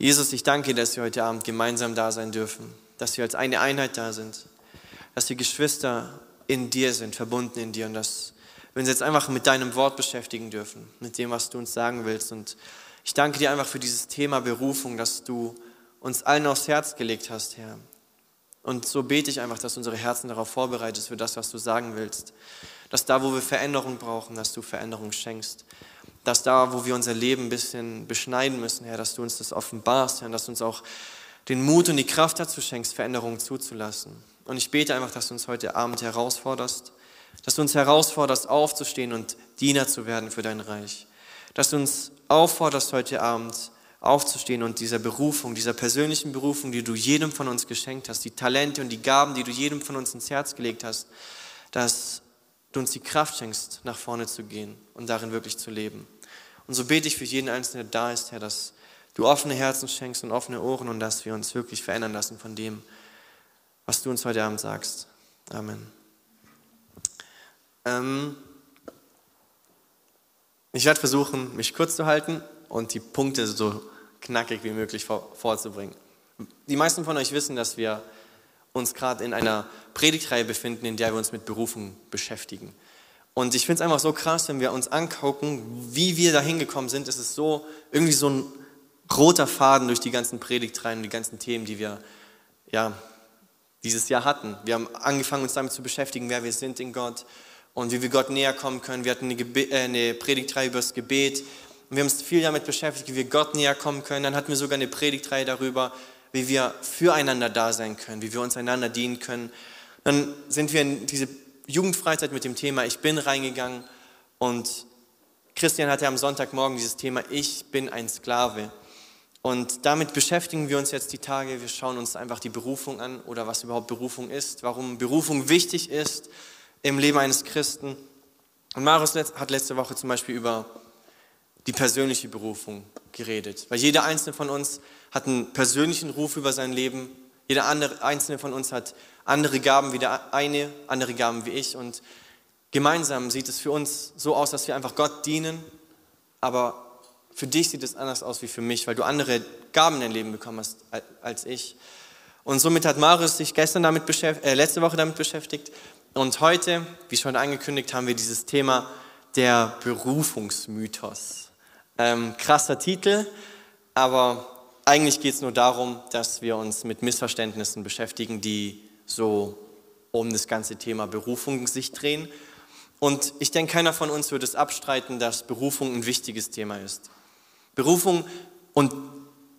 Jesus, ich danke dir, dass wir heute Abend gemeinsam da sein dürfen, dass wir als eine Einheit da sind, dass wir Geschwister in dir sind, verbunden in dir und dass wir uns jetzt einfach mit deinem Wort beschäftigen dürfen, mit dem, was du uns sagen willst. Und ich danke dir einfach für dieses Thema Berufung, dass du uns allen aufs Herz gelegt hast, Herr. Und so bete ich einfach, dass unsere Herzen darauf vorbereitet für das, was du sagen willst. Dass da, wo wir Veränderung brauchen, dass du Veränderung schenkst dass da, wo wir unser Leben ein bisschen beschneiden müssen, Herr, dass du uns das offenbarst, Herr, dass du uns auch den Mut und die Kraft dazu schenkst, Veränderungen zuzulassen. Und ich bete einfach, dass du uns heute Abend herausforderst, dass du uns herausforderst, aufzustehen und Diener zu werden für dein Reich. Dass du uns aufforderst, heute Abend aufzustehen und dieser Berufung, dieser persönlichen Berufung, die du jedem von uns geschenkt hast, die Talente und die Gaben, die du jedem von uns ins Herz gelegt hast, dass du uns die Kraft schenkst, nach vorne zu gehen und darin wirklich zu leben. Und so bete ich für jeden Einzelnen, der da ist, Herr, dass du offene Herzen schenkst und offene Ohren und dass wir uns wirklich verändern lassen von dem, was du uns heute Abend sagst. Amen. Ähm ich werde versuchen, mich kurz zu halten und die Punkte so knackig wie möglich vor, vorzubringen. Die meisten von euch wissen, dass wir uns gerade in einer Predigtreihe befinden, in der wir uns mit Berufung beschäftigen. Und ich finde es einfach so krass, wenn wir uns angucken, wie wir da hingekommen sind. Es ist so irgendwie so ein roter Faden durch die ganzen Predigtreihen und die ganzen Themen, die wir ja, dieses Jahr hatten. Wir haben angefangen, uns damit zu beschäftigen, wer wir sind in Gott und wie wir Gott näher kommen können. Wir hatten eine, äh, eine Predigtreihe über das Gebet. Und wir haben uns viel damit beschäftigt, wie wir Gott näher kommen können. Dann hatten wir sogar eine Predigtreihe darüber, wie wir füreinander da sein können, wie wir uns einander dienen können. Dann sind wir in diese Jugendfreizeit mit dem Thema Ich bin reingegangen und Christian hatte am Sonntagmorgen dieses Thema Ich bin ein Sklave. Und damit beschäftigen wir uns jetzt die Tage. Wir schauen uns einfach die Berufung an oder was überhaupt Berufung ist, warum Berufung wichtig ist im Leben eines Christen. Und Marius hat letzte Woche zum Beispiel über die persönliche Berufung geredet. Weil jeder einzelne von uns hat einen persönlichen Ruf über sein Leben. Jeder andere, einzelne von uns hat andere Gaben wie der eine, andere Gaben wie ich. Und gemeinsam sieht es für uns so aus, dass wir einfach Gott dienen. Aber für dich sieht es anders aus wie für mich, weil du andere Gaben in dein Leben bekommen hast als ich. Und somit hat Marius sich gestern damit beschäftigt, äh, letzte Woche damit beschäftigt. Und heute, wie schon angekündigt, haben wir dieses Thema der Berufungsmythos. Ähm, krasser Titel, aber eigentlich geht es nur darum, dass wir uns mit Missverständnissen beschäftigen, die so um das ganze Thema Berufung sich drehen. Und ich denke, keiner von uns würde es abstreiten, dass Berufung ein wichtiges Thema ist. Berufung und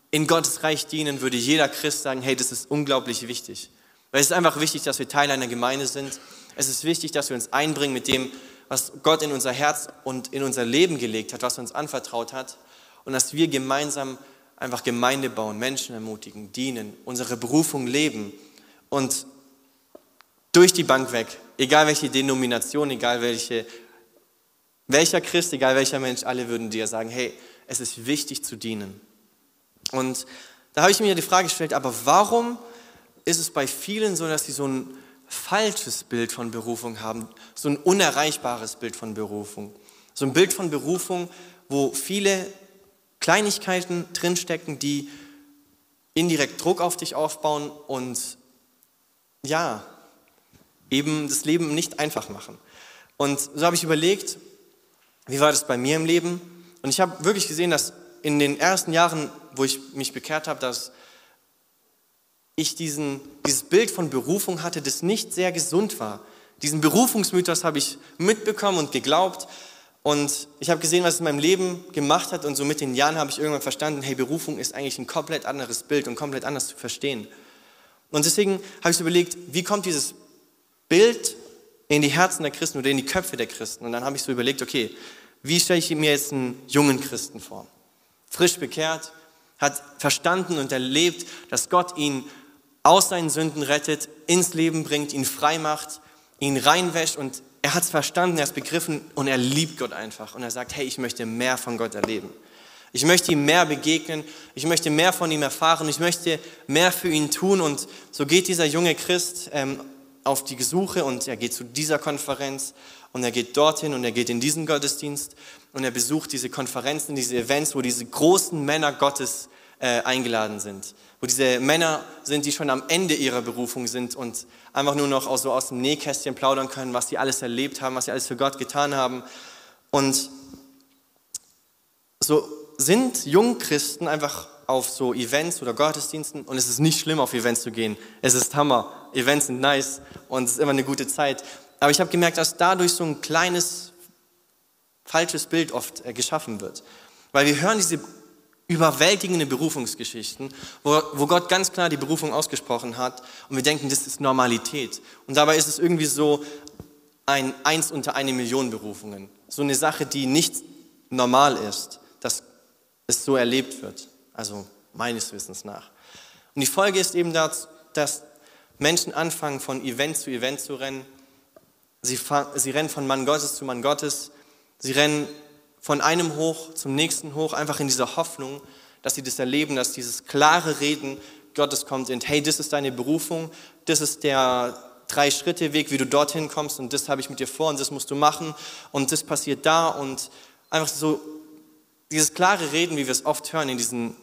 in Gottes Reich dienen, würde jeder Christ sagen, hey, das ist unglaublich wichtig. Weil es ist einfach wichtig, dass wir Teil einer Gemeinde sind. Es ist wichtig, dass wir uns einbringen mit dem, was Gott in unser Herz und in unser Leben gelegt hat, was er uns anvertraut hat. Und dass wir gemeinsam einfach Gemeinde bauen, Menschen ermutigen, dienen, unsere Berufung leben und durch die Bank weg, egal welche Denomination, egal welche, welcher Christ, egal welcher Mensch, alle würden dir sagen, hey, es ist wichtig zu dienen. Und da habe ich mir die Frage gestellt, aber warum ist es bei vielen so, dass sie so ein falsches Bild von Berufung haben, so ein unerreichbares Bild von Berufung? So ein Bild von Berufung, wo viele Kleinigkeiten drinstecken, die indirekt Druck auf dich aufbauen und ja, eben das Leben nicht einfach machen. Und so habe ich überlegt, wie war das bei mir im Leben? Und ich habe wirklich gesehen, dass in den ersten Jahren, wo ich mich bekehrt habe, dass ich diesen, dieses Bild von Berufung hatte, das nicht sehr gesund war. Diesen Berufungsmythos habe ich mitbekommen und geglaubt, und ich habe gesehen, was es in meinem Leben gemacht hat und so mit den Jahren habe ich irgendwann verstanden, hey, Berufung ist eigentlich ein komplett anderes Bild und komplett anders zu verstehen. Und deswegen habe ich überlegt, wie kommt dieses Bild in die Herzen der Christen oder in die Köpfe der Christen? Und dann habe ich so überlegt, okay, wie stelle ich mir jetzt einen jungen Christen vor? Frisch bekehrt, hat verstanden und erlebt, dass Gott ihn aus seinen Sünden rettet, ins Leben bringt, ihn frei macht, ihn reinwäscht und er hat es verstanden, er hat es begriffen und er liebt Gott einfach. Und er sagt, hey, ich möchte mehr von Gott erleben. Ich möchte ihm mehr begegnen, ich möchte mehr von ihm erfahren, ich möchte mehr für ihn tun. Und so geht dieser junge Christ ähm, auf die Suche und er geht zu dieser Konferenz und er geht dorthin und er geht in diesen Gottesdienst und er besucht diese Konferenzen, diese Events, wo diese großen Männer Gottes äh, eingeladen sind. Wo diese Männer sind, die schon am Ende ihrer Berufung sind und einfach nur noch aus, so aus dem Nähkästchen plaudern können, was sie alles erlebt haben, was sie alles für Gott getan haben. Und so sind Jungchristen einfach auf so Events oder Gottesdiensten und es ist nicht schlimm, auf Events zu gehen. Es ist Hammer. Events sind nice und es ist immer eine gute Zeit. Aber ich habe gemerkt, dass dadurch so ein kleines falsches Bild oft äh, geschaffen wird. Weil wir hören diese überwältigende Berufungsgeschichten, wo, wo Gott ganz klar die Berufung ausgesprochen hat und wir denken, das ist Normalität. Und dabei ist es irgendwie so ein Eins unter eine Million Berufungen. So eine Sache, die nicht normal ist, dass es so erlebt wird. Also meines Wissens nach. Und die Folge ist eben, dass, dass Menschen anfangen, von Event zu Event zu rennen. Sie, sie rennen von Mann Gottes zu Mann Gottes. Sie rennen von einem hoch zum nächsten hoch, einfach in dieser Hoffnung, dass sie das erleben, dass dieses klare Reden Gottes kommt in, hey, das ist deine Berufung, das ist der Drei-Schritte-Weg, wie du dorthin kommst und das habe ich mit dir vor und das musst du machen und das passiert da und einfach so dieses klare Reden, wie wir es oft hören in diesen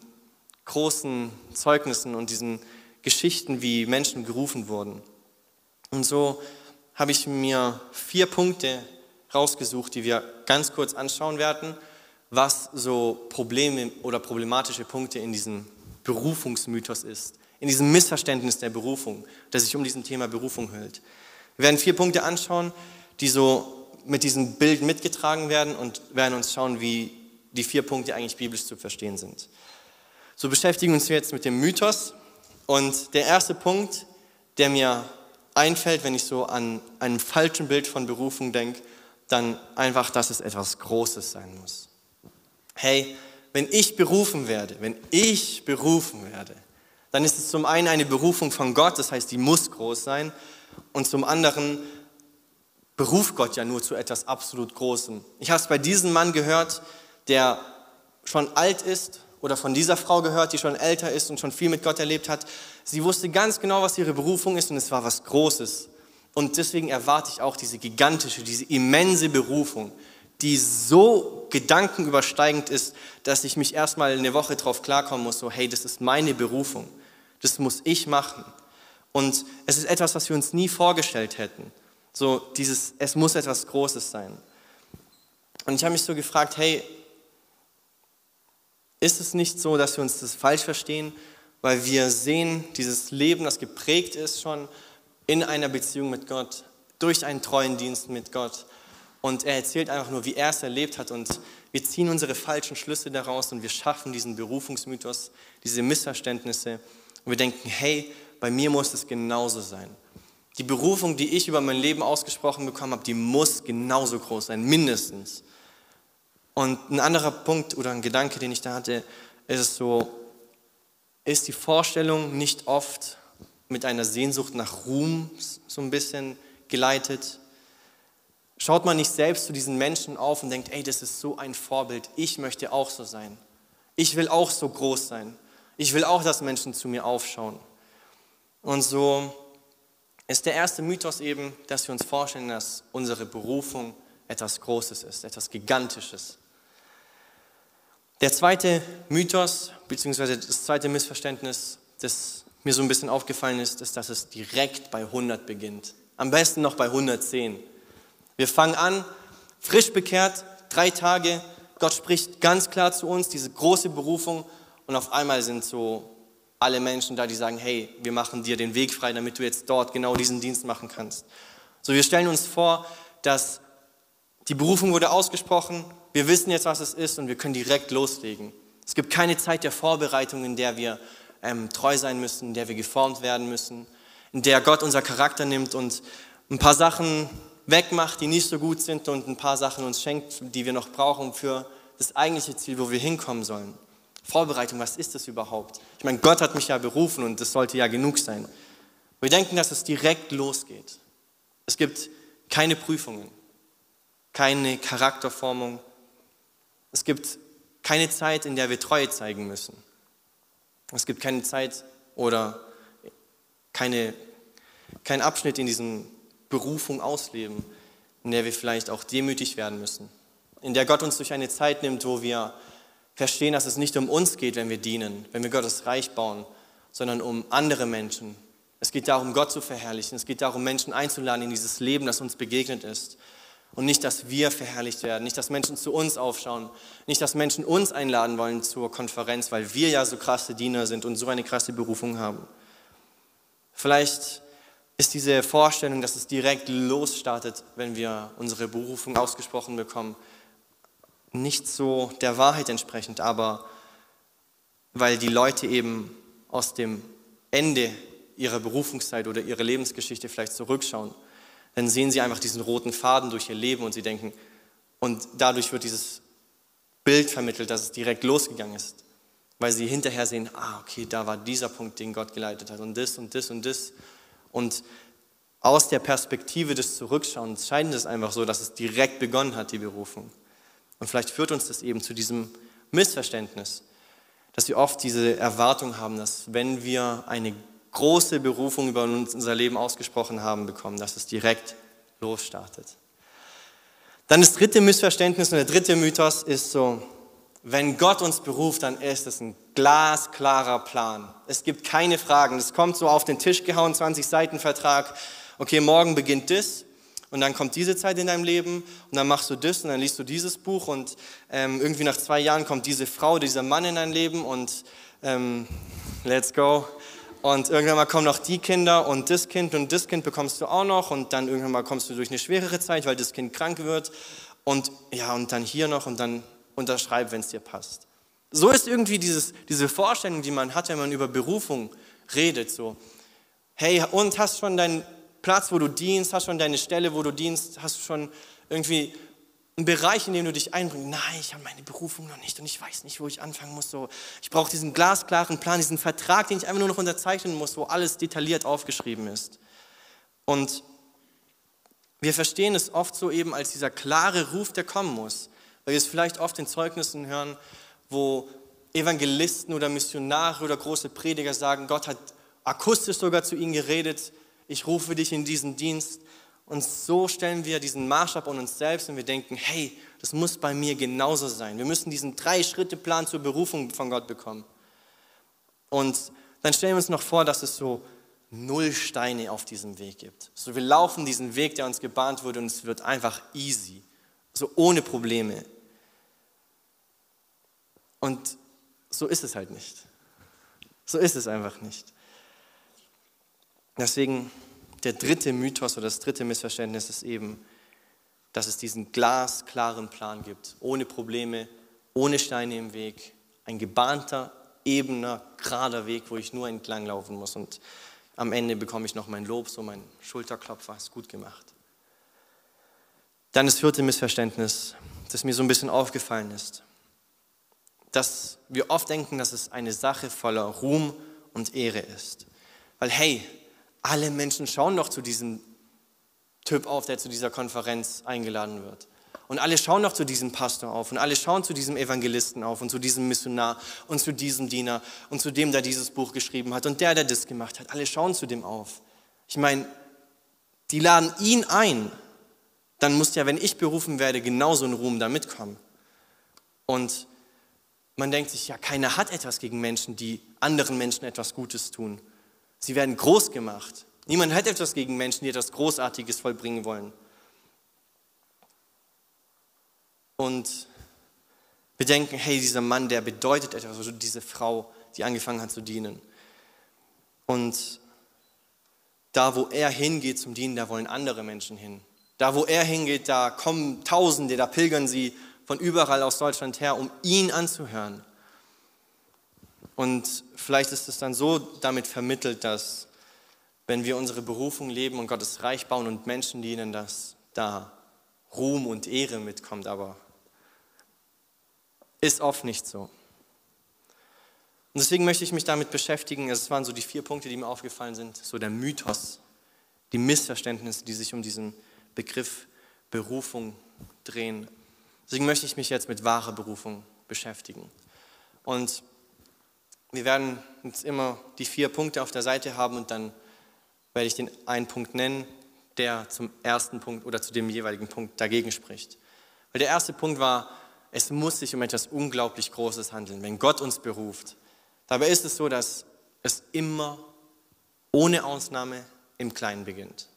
großen Zeugnissen und diesen Geschichten, wie Menschen gerufen wurden. Und so habe ich mir vier Punkte rausgesucht, die wir ganz kurz anschauen werden, was so Probleme oder problematische Punkte in diesem Berufungsmythos ist, in diesem Missverständnis der Berufung, das sich um diesen Thema Berufung hält. Wir werden vier Punkte anschauen, die so mit diesem Bild mitgetragen werden und werden uns schauen, wie die vier Punkte eigentlich biblisch zu verstehen sind. So beschäftigen wir uns jetzt mit dem Mythos und der erste Punkt, der mir einfällt, wenn ich so an einem falschen Bild von Berufung denke, dann einfach, dass es etwas Großes sein muss. Hey, wenn ich berufen werde, wenn ich berufen werde, dann ist es zum einen eine Berufung von Gott, das heißt, die muss groß sein, und zum anderen beruft Gott ja nur zu etwas absolut Großem. Ich habe es bei diesem Mann gehört, der schon alt ist, oder von dieser Frau gehört, die schon älter ist und schon viel mit Gott erlebt hat. Sie wusste ganz genau, was ihre Berufung ist und es war was Großes. Und deswegen erwarte ich auch diese gigantische, diese immense Berufung, die so gedankenübersteigend ist, dass ich mich erstmal eine Woche drauf klarkommen muss, so hey, das ist meine Berufung, das muss ich machen. Und es ist etwas, was wir uns nie vorgestellt hätten. So dieses, es muss etwas Großes sein. Und ich habe mich so gefragt, hey, ist es nicht so, dass wir uns das falsch verstehen, weil wir sehen, dieses Leben, das geprägt ist schon in einer Beziehung mit Gott, durch einen treuen Dienst mit Gott. Und er erzählt einfach nur, wie er es erlebt hat. Und wir ziehen unsere falschen Schlüsse daraus und wir schaffen diesen Berufungsmythos, diese Missverständnisse. Und wir denken, hey, bei mir muss es genauso sein. Die Berufung, die ich über mein Leben ausgesprochen bekommen habe, die muss genauso groß sein, mindestens. Und ein anderer Punkt oder ein Gedanke, den ich da hatte, ist so, ist die Vorstellung nicht oft mit einer Sehnsucht nach Ruhm so ein bisschen geleitet? Schaut man nicht selbst zu diesen Menschen auf und denkt, ey, das ist so ein Vorbild, ich möchte auch so sein. Ich will auch so groß sein. Ich will auch, dass Menschen zu mir aufschauen. Und so ist der erste Mythos eben, dass wir uns vorstellen, dass unsere Berufung etwas Großes ist, etwas Gigantisches. Der zweite Mythos, beziehungsweise das zweite Missverständnis, das mir so ein bisschen aufgefallen ist, ist, dass es direkt bei 100 beginnt. Am besten noch bei 110. Wir fangen an, frisch bekehrt, drei Tage, Gott spricht ganz klar zu uns, diese große Berufung und auf einmal sind so alle Menschen da, die sagen, hey, wir machen dir den Weg frei, damit du jetzt dort genau diesen Dienst machen kannst. So, wir stellen uns vor, dass die Berufung wurde ausgesprochen, wir wissen jetzt, was es ist und wir können direkt loslegen. Es gibt keine Zeit der Vorbereitung, in der wir ähm, treu sein müssen, in der wir geformt werden müssen, in der Gott unser Charakter nimmt und ein paar Sachen wegmacht, die nicht so gut sind und ein paar Sachen uns schenkt, die wir noch brauchen für das eigentliche Ziel, wo wir hinkommen sollen. Vorbereitung, was ist das überhaupt? Ich meine, Gott hat mich ja berufen und das sollte ja genug sein. Wir denken, dass es direkt losgeht. Es gibt keine Prüfungen, keine Charakterformung. Es gibt keine Zeit, in der wir Treue zeigen müssen. Es gibt keine Zeit oder keine, kein Abschnitt in diesem Berufung ausleben, in der wir vielleicht auch demütig werden müssen. In der Gott uns durch eine Zeit nimmt, wo wir verstehen, dass es nicht um uns geht, wenn wir dienen, wenn wir Gottes Reich bauen, sondern um andere Menschen. Es geht darum, Gott zu verherrlichen. Es geht darum, Menschen einzuladen in dieses Leben, das uns begegnet ist. Und nicht, dass wir verherrlicht werden, nicht, dass Menschen zu uns aufschauen, nicht, dass Menschen uns einladen wollen zur Konferenz, weil wir ja so krasse Diener sind und so eine krasse Berufung haben. Vielleicht ist diese Vorstellung, dass es direkt losstartet, wenn wir unsere Berufung ausgesprochen bekommen, nicht so der Wahrheit entsprechend, aber weil die Leute eben aus dem Ende ihrer Berufungszeit oder ihrer Lebensgeschichte vielleicht zurückschauen, dann sehen sie einfach diesen roten Faden durch ihr Leben und sie denken, und dadurch wird dieses Bild vermittelt, dass es direkt losgegangen ist, weil sie hinterher sehen, ah, okay, da war dieser Punkt, den Gott geleitet hat und das und das und das. Und aus der Perspektive des Zurückschauens scheint es einfach so, dass es direkt begonnen hat, die Berufung. Und vielleicht führt uns das eben zu diesem Missverständnis, dass wir oft diese Erwartung haben, dass wenn wir eine große Berufung über uns, unser Leben ausgesprochen haben bekommen, dass es direkt losstartet. Dann das dritte Missverständnis und der dritte Mythos ist so, wenn Gott uns beruft, dann ist es ein glasklarer Plan. Es gibt keine Fragen. Es kommt so auf den Tisch gehauen, 20 Seiten Vertrag. Okay, morgen beginnt das und dann kommt diese Zeit in deinem Leben und dann machst du das und dann liest du dieses Buch und ähm, irgendwie nach zwei Jahren kommt diese Frau, dieser Mann in dein Leben und ähm, let's go. Und irgendwann mal kommen noch die Kinder und das Kind und das Kind bekommst du auch noch und dann irgendwann mal kommst du durch eine schwerere Zeit, weil das Kind krank wird und ja und dann hier noch und dann unterschreib, wenn es dir passt. So ist irgendwie dieses, diese Vorstellung, die man hat, wenn man über Berufung redet, so. Hey, und hast schon deinen Platz, wo du dienst, hast schon deine Stelle, wo du dienst, hast schon irgendwie einen Bereich, in dem du dich einbringst. Nein, ich habe meine Berufung noch nicht und ich weiß nicht, wo ich anfangen muss. So, ich brauche diesen glasklaren Plan, diesen Vertrag, den ich einfach nur noch unterzeichnen muss, wo alles detailliert aufgeschrieben ist. Und wir verstehen es oft so eben als dieser klare Ruf, der kommen muss. Weil wir es vielleicht oft in Zeugnissen hören, wo Evangelisten oder Missionare oder große Prediger sagen, Gott hat akustisch sogar zu ihnen geredet, ich rufe dich in diesen Dienst. Und so stellen wir diesen Maßstab an uns selbst und wir denken, hey, das muss bei mir genauso sein. Wir müssen diesen Drei-Schritte-Plan zur Berufung von Gott bekommen. Und dann stellen wir uns noch vor, dass es so null Steine auf diesem Weg gibt. So, wir laufen diesen Weg, der uns gebahnt wurde und es wird einfach easy, so ohne Probleme. Und so ist es halt nicht. So ist es einfach nicht. Deswegen der dritte Mythos oder das dritte Missverständnis ist eben, dass es diesen glasklaren Plan gibt, ohne Probleme, ohne Steine im Weg, ein gebahnter, ebener, gerader Weg, wo ich nur entlang laufen muss und am Ende bekomme ich noch mein Lob, so mein Schulterklopfer, ist gut gemacht. Dann das vierte Missverständnis, das mir so ein bisschen aufgefallen ist, dass wir oft denken, dass es eine Sache voller Ruhm und Ehre ist. Weil hey, alle Menschen schauen doch zu diesem Typ auf, der zu dieser Konferenz eingeladen wird. Und alle schauen doch zu diesem Pastor auf und alle schauen zu diesem Evangelisten auf und zu diesem Missionar und zu diesem Diener und zu dem, der dieses Buch geschrieben hat und der, der das gemacht hat. Alle schauen zu dem auf. Ich meine, die laden ihn ein. Dann muss ja, wenn ich berufen werde, genauso ein Ruhm da mitkommen. Und man denkt sich, ja, keiner hat etwas gegen Menschen, die anderen Menschen etwas Gutes tun. Sie werden groß gemacht. Niemand hat etwas gegen Menschen, die etwas Großartiges vollbringen wollen. Und wir denken, hey, dieser Mann, der bedeutet etwas, also diese Frau, die angefangen hat zu dienen. Und da, wo er hingeht zum Dienen, da wollen andere Menschen hin. Da, wo er hingeht, da kommen Tausende, da pilgern sie von überall aus Deutschland her, um ihn anzuhören. Und vielleicht ist es dann so damit vermittelt, dass wenn wir unsere Berufung leben und Gottes Reich bauen und Menschen dienen, dass da Ruhm und Ehre mitkommt, aber ist oft nicht so. Und deswegen möchte ich mich damit beschäftigen. Es waren so die vier Punkte, die mir aufgefallen sind. So der Mythos, die Missverständnisse, die sich um diesen Begriff Berufung drehen. Deswegen möchte ich mich jetzt mit wahrer Berufung beschäftigen. Und wir werden jetzt immer die vier Punkte auf der Seite haben und dann werde ich den einen Punkt nennen, der zum ersten Punkt oder zu dem jeweiligen Punkt dagegen spricht. Weil der erste Punkt war, es muss sich um etwas unglaublich Großes handeln, wenn Gott uns beruft. Dabei ist es so, dass es immer ohne Ausnahme im Kleinen beginnt.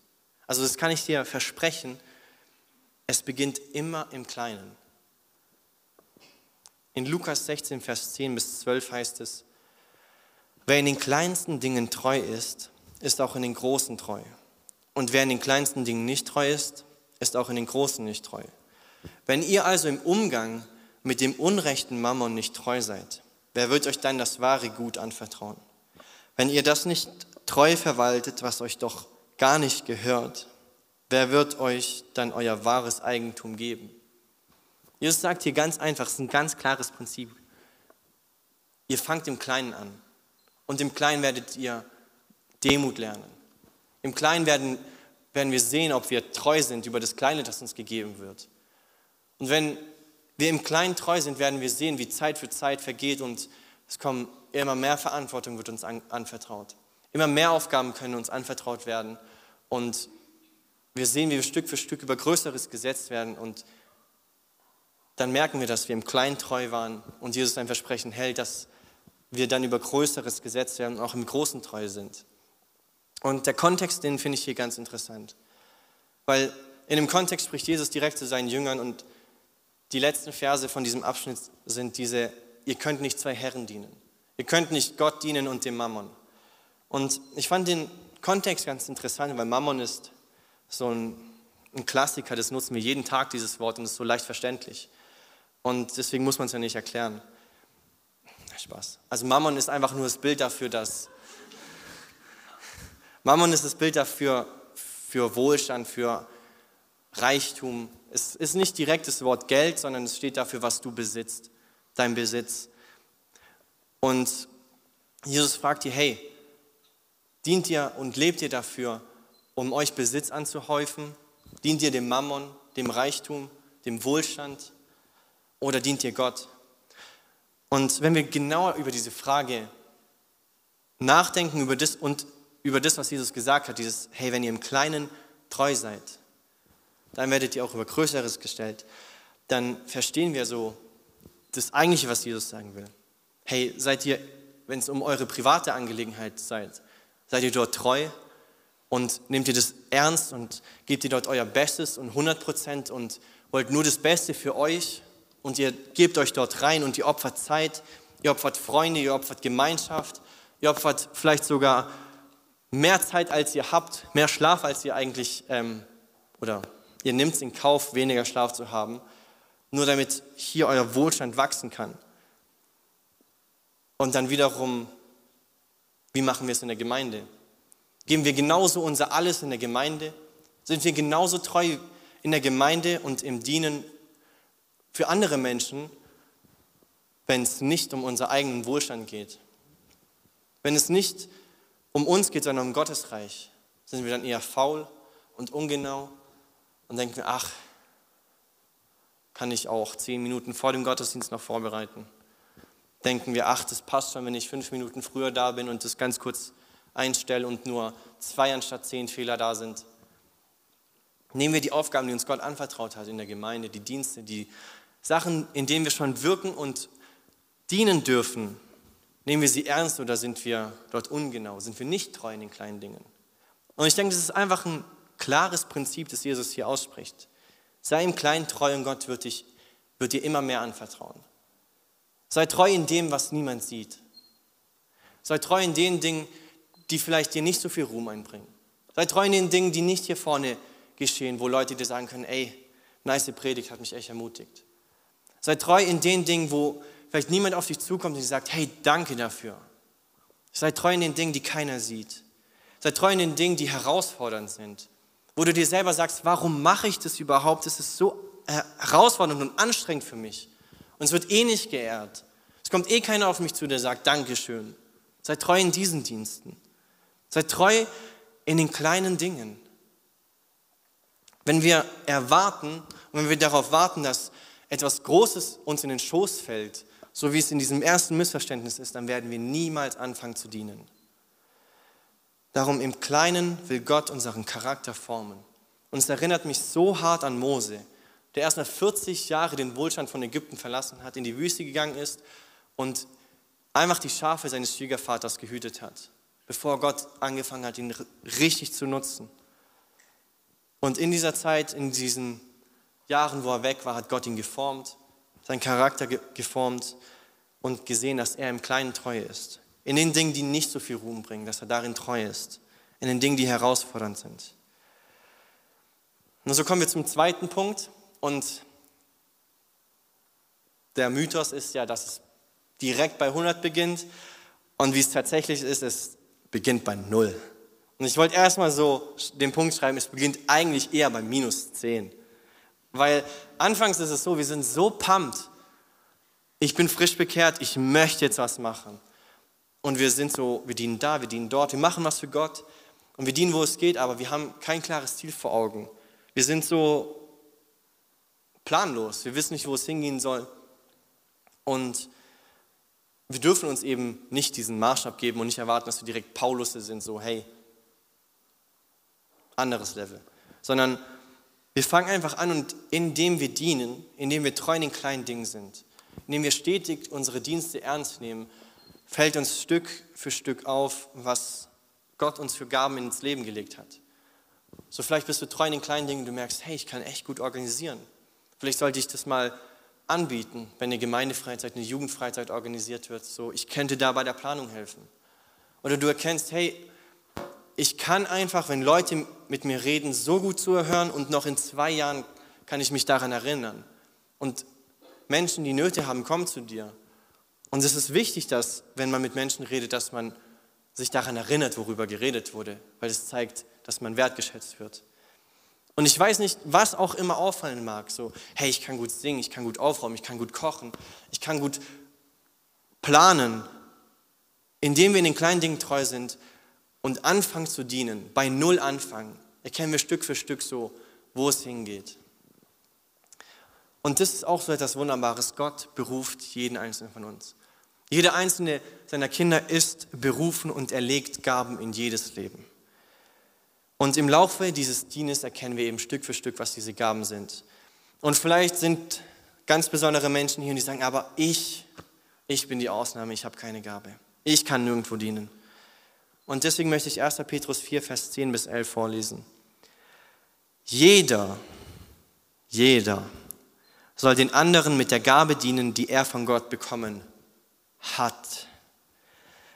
Also das kann ich dir versprechen, es beginnt immer im Kleinen. In Lukas 16, Vers 10 bis 12 heißt es, wer in den kleinsten Dingen treu ist, ist auch in den großen treu. Und wer in den kleinsten Dingen nicht treu ist, ist auch in den großen nicht treu. Wenn ihr also im Umgang mit dem unrechten Mammon nicht treu seid, wer wird euch dann das wahre Gut anvertrauen? Wenn ihr das nicht treu verwaltet, was euch doch gar nicht gehört, wer wird euch dann euer wahres Eigentum geben? Jesus sagt hier ganz einfach, es ist ein ganz klares Prinzip. Ihr fangt im Kleinen an. Und im Kleinen werdet ihr Demut lernen. Im Kleinen werden, werden wir sehen, ob wir treu sind über das Kleine, das uns gegeben wird. Und wenn wir im Kleinen treu sind, werden wir sehen, wie Zeit für Zeit vergeht und es kommen immer mehr Verantwortung wird uns an, anvertraut. Immer mehr Aufgaben können uns anvertraut werden und wir sehen, wie wir Stück für Stück über Größeres gesetzt werden und dann merken wir, dass wir im Kleinen treu waren und Jesus ein Versprechen hält, dass wir dann über Größeres gesetzt werden und auch im Großen treu sind. Und der Kontext, den finde ich hier ganz interessant. Weil in dem Kontext spricht Jesus direkt zu seinen Jüngern und die letzten Verse von diesem Abschnitt sind diese, ihr könnt nicht zwei Herren dienen. Ihr könnt nicht Gott dienen und dem Mammon. Und ich fand den Kontext ganz interessant, weil Mammon ist so ein, ein Klassiker, das nutzen wir jeden Tag, dieses Wort, und ist so leicht verständlich. Und deswegen muss man es ja nicht erklären. Spaß. Also Mammon ist einfach nur das Bild dafür, dass Mammon ist das Bild dafür für Wohlstand, für Reichtum. Es ist nicht direkt das Wort Geld, sondern es steht dafür, was du besitzt, dein Besitz. Und Jesus fragt dir, hey, dient ihr und lebt ihr dafür, um euch Besitz anzuhäufen? Dient ihr dem Mammon, dem Reichtum, dem Wohlstand oder dient ihr Gott? Und wenn wir genauer über diese Frage nachdenken über das und über das, was Jesus gesagt hat, dieses, hey, wenn ihr im Kleinen treu seid, dann werdet ihr auch über Größeres gestellt, dann verstehen wir so das Eigentliche, was Jesus sagen will. Hey, seid ihr, wenn es um eure private Angelegenheit seid, seid ihr dort treu und nehmt ihr das ernst und gebt ihr dort euer Bestes und 100 Prozent und wollt nur das Beste für euch und ihr gebt euch dort rein und ihr opfert Zeit, ihr opfert Freunde, ihr opfert Gemeinschaft, ihr opfert vielleicht sogar mehr Zeit, als ihr habt, mehr Schlaf, als ihr eigentlich, ähm, oder ihr nehmt es in Kauf, weniger Schlaf zu haben, nur damit hier euer Wohlstand wachsen kann. Und dann wiederum, wie machen wir es in der Gemeinde? Geben wir genauso unser Alles in der Gemeinde? Sind wir genauso treu in der Gemeinde und im Dienen für andere Menschen, wenn es nicht um unseren eigenen Wohlstand geht? Wenn es nicht um uns geht, sondern um Gottes Reich, sind wir dann eher faul und ungenau und denken, ach, kann ich auch zehn Minuten vor dem Gottesdienst noch vorbereiten. Denken wir, ach, das passt schon, wenn ich fünf Minuten früher da bin und das ganz kurz einstelle und nur zwei anstatt zehn Fehler da sind. Nehmen wir die Aufgaben, die uns Gott anvertraut hat in der Gemeinde, die Dienste, die Sachen, in denen wir schon wirken und dienen dürfen, Nehmen wir sie ernst oder sind wir dort ungenau? Sind wir nicht treu in den kleinen Dingen? Und ich denke, das ist einfach ein klares Prinzip, das Jesus hier ausspricht. Sei im Kleinen treu und Gott wird, dich, wird dir immer mehr anvertrauen. Sei treu in dem, was niemand sieht. Sei treu in den Dingen, die vielleicht dir nicht so viel Ruhm einbringen. Sei treu in den Dingen, die nicht hier vorne geschehen, wo Leute dir sagen können, ey, nice Predigt hat mich echt ermutigt. Sei treu in den Dingen, wo vielleicht niemand auf dich zukommt und sagt, hey, danke dafür. Sei treu in den Dingen, die keiner sieht. Sei treu in den Dingen, die herausfordernd sind. Wo du dir selber sagst, warum mache ich das überhaupt? Das ist so herausfordernd und anstrengend für mich. Und es wird eh nicht geehrt. Es kommt eh keiner auf mich zu, der sagt, Dankeschön. Sei treu in diesen Diensten. Sei treu in den kleinen Dingen. Wenn wir erwarten und wenn wir darauf warten, dass etwas Großes uns in den Schoß fällt, so wie es in diesem ersten Missverständnis ist, dann werden wir niemals anfangen zu dienen. Darum im Kleinen will Gott unseren Charakter formen. Und es erinnert mich so hart an Mose, der erstmal 40 Jahre den Wohlstand von Ägypten verlassen hat, in die Wüste gegangen ist und einfach die Schafe seines Schwiegervaters gehütet hat, bevor Gott angefangen hat, ihn richtig zu nutzen. Und in dieser Zeit, in diesen Jahren, wo er weg war, hat Gott ihn geformt, seinen Charakter geformt und gesehen, dass er im Kleinen treu ist. In den Dingen, die nicht so viel Ruhm bringen, dass er darin treu ist. In den Dingen, die herausfordernd sind. Und so kommen wir zum zweiten Punkt. Und der Mythos ist ja, dass es direkt bei 100 beginnt. Und wie es tatsächlich ist, es beginnt bei 0. Und ich wollte erstmal so den Punkt schreiben, es beginnt eigentlich eher bei minus 10. Weil anfangs ist es so, wir sind so pumped. Ich bin frisch bekehrt, ich möchte jetzt was machen. Und wir sind so, wir dienen da, wir dienen dort, wir machen was für Gott. Und wir dienen, wo es geht, aber wir haben kein klares Ziel vor Augen. Wir sind so planlos, wir wissen nicht, wo es hingehen soll. Und wir dürfen uns eben nicht diesen Maßstab geben und nicht erwarten, dass wir direkt Paulus sind, so hey, anderes Level. Sondern wir fangen einfach an und indem wir dienen, indem wir treu in den kleinen Dingen sind, indem wir stetig unsere Dienste ernst nehmen, fällt uns Stück für Stück auf, was Gott uns für Gaben ins Leben gelegt hat. So vielleicht bist du treu in den kleinen Dingen, du merkst, hey, ich kann echt gut organisieren. Vielleicht sollte ich das mal anbieten, wenn eine Gemeindefreizeit, eine Jugendfreizeit organisiert wird. So, ich könnte da bei der Planung helfen. Oder du erkennst, hey, ich kann einfach, wenn Leute mit mir reden, so gut zuhören und noch in zwei Jahren kann ich mich daran erinnern. Und Menschen, die Nöte haben, kommen zu dir. Und es ist wichtig, dass, wenn man mit Menschen redet, dass man sich daran erinnert, worüber geredet wurde, weil es zeigt, dass man wertgeschätzt wird. Und ich weiß nicht, was auch immer auffallen mag, so, hey, ich kann gut singen, ich kann gut aufräumen, ich kann gut kochen, ich kann gut planen. Indem wir in den kleinen Dingen treu sind, und anfangen zu dienen, bei Null anfangen, erkennen wir Stück für Stück so, wo es hingeht. Und das ist auch so etwas Wunderbares. Gott beruft jeden einzelnen von uns. Jeder einzelne seiner Kinder ist berufen und er legt Gaben in jedes Leben. Und im Laufe dieses Dienes erkennen wir eben Stück für Stück, was diese Gaben sind. Und vielleicht sind ganz besondere Menschen hier, die sagen, aber ich, ich bin die Ausnahme, ich habe keine Gabe. Ich kann nirgendwo dienen. Und deswegen möchte ich 1. Petrus 4, Vers 10 bis 11 vorlesen. Jeder, jeder soll den anderen mit der Gabe dienen, die er von Gott bekommen hat.